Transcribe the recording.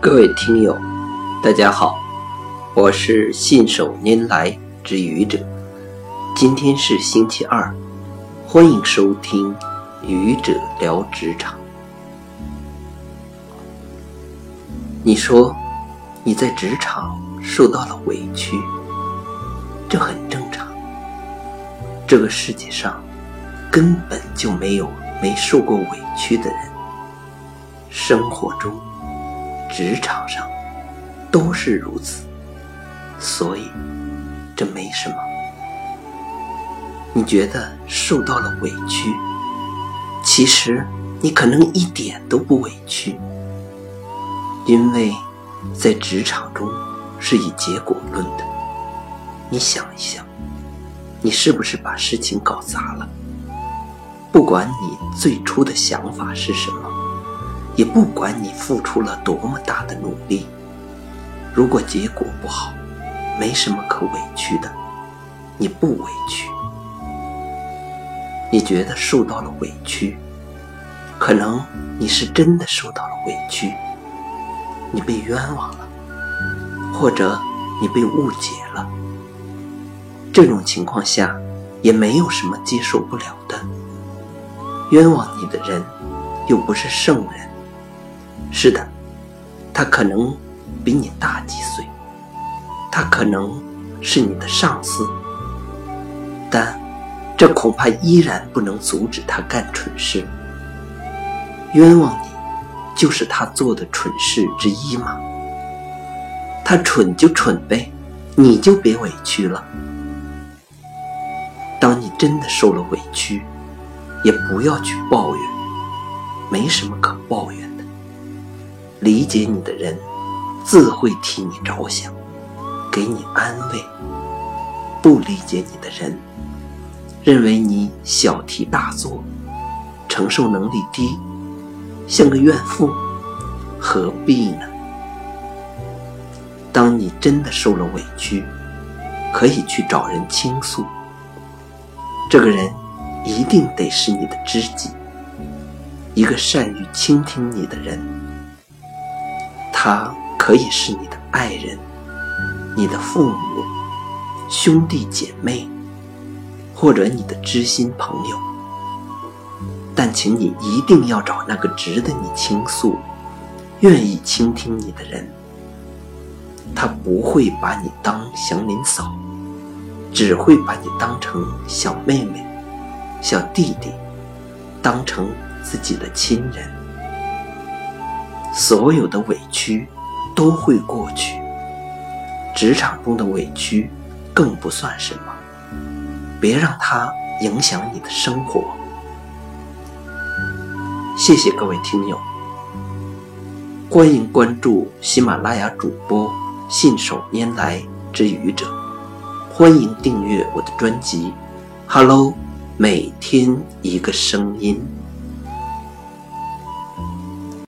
各位听友，大家好，我是信手拈来之愚者。今天是星期二，欢迎收听愚者聊职场。你说你在职场受到了委屈，这很正常。这个世界上根本就没有没受过委屈的人，生活中。职场上都是如此，所以这没什么。你觉得受到了委屈，其实你可能一点都不委屈，因为在职场中是以结果论的。你想一想，你是不是把事情搞砸了？不管你最初的想法是什么。也不管你付出了多么大的努力，如果结果不好，没什么可委屈的，你不委屈。你觉得受到了委屈，可能你是真的受到了委屈，你被冤枉了，或者你被误解了。这种情况下，也没有什么接受不了的。冤枉你的人，又不是圣人。是的，他可能比你大几岁，他可能是你的上司，但这恐怕依然不能阻止他干蠢事。冤枉你，就是他做的蠢事之一吗？他蠢就蠢呗，你就别委屈了。当你真的受了委屈，也不要去抱怨，没什么可抱怨。理解你的人，自会替你着想，给你安慰；不理解你的人，认为你小题大做，承受能力低，像个怨妇，何必呢？当你真的受了委屈，可以去找人倾诉。这个人一定得是你的知己，一个善于倾听你的人。他可以是你的爱人、你的父母、兄弟姐妹，或者你的知心朋友。但请你一定要找那个值得你倾诉、愿意倾听你的人。他不会把你当祥林嫂，只会把你当成小妹妹、小弟弟，当成自己的亲人。所有的委屈都会过去，职场中的委屈更不算什么。别让它影响你的生活。谢谢各位听友，欢迎关注喜马拉雅主播信手拈来之愚者，欢迎订阅我的专辑。Hello，每天一个声音。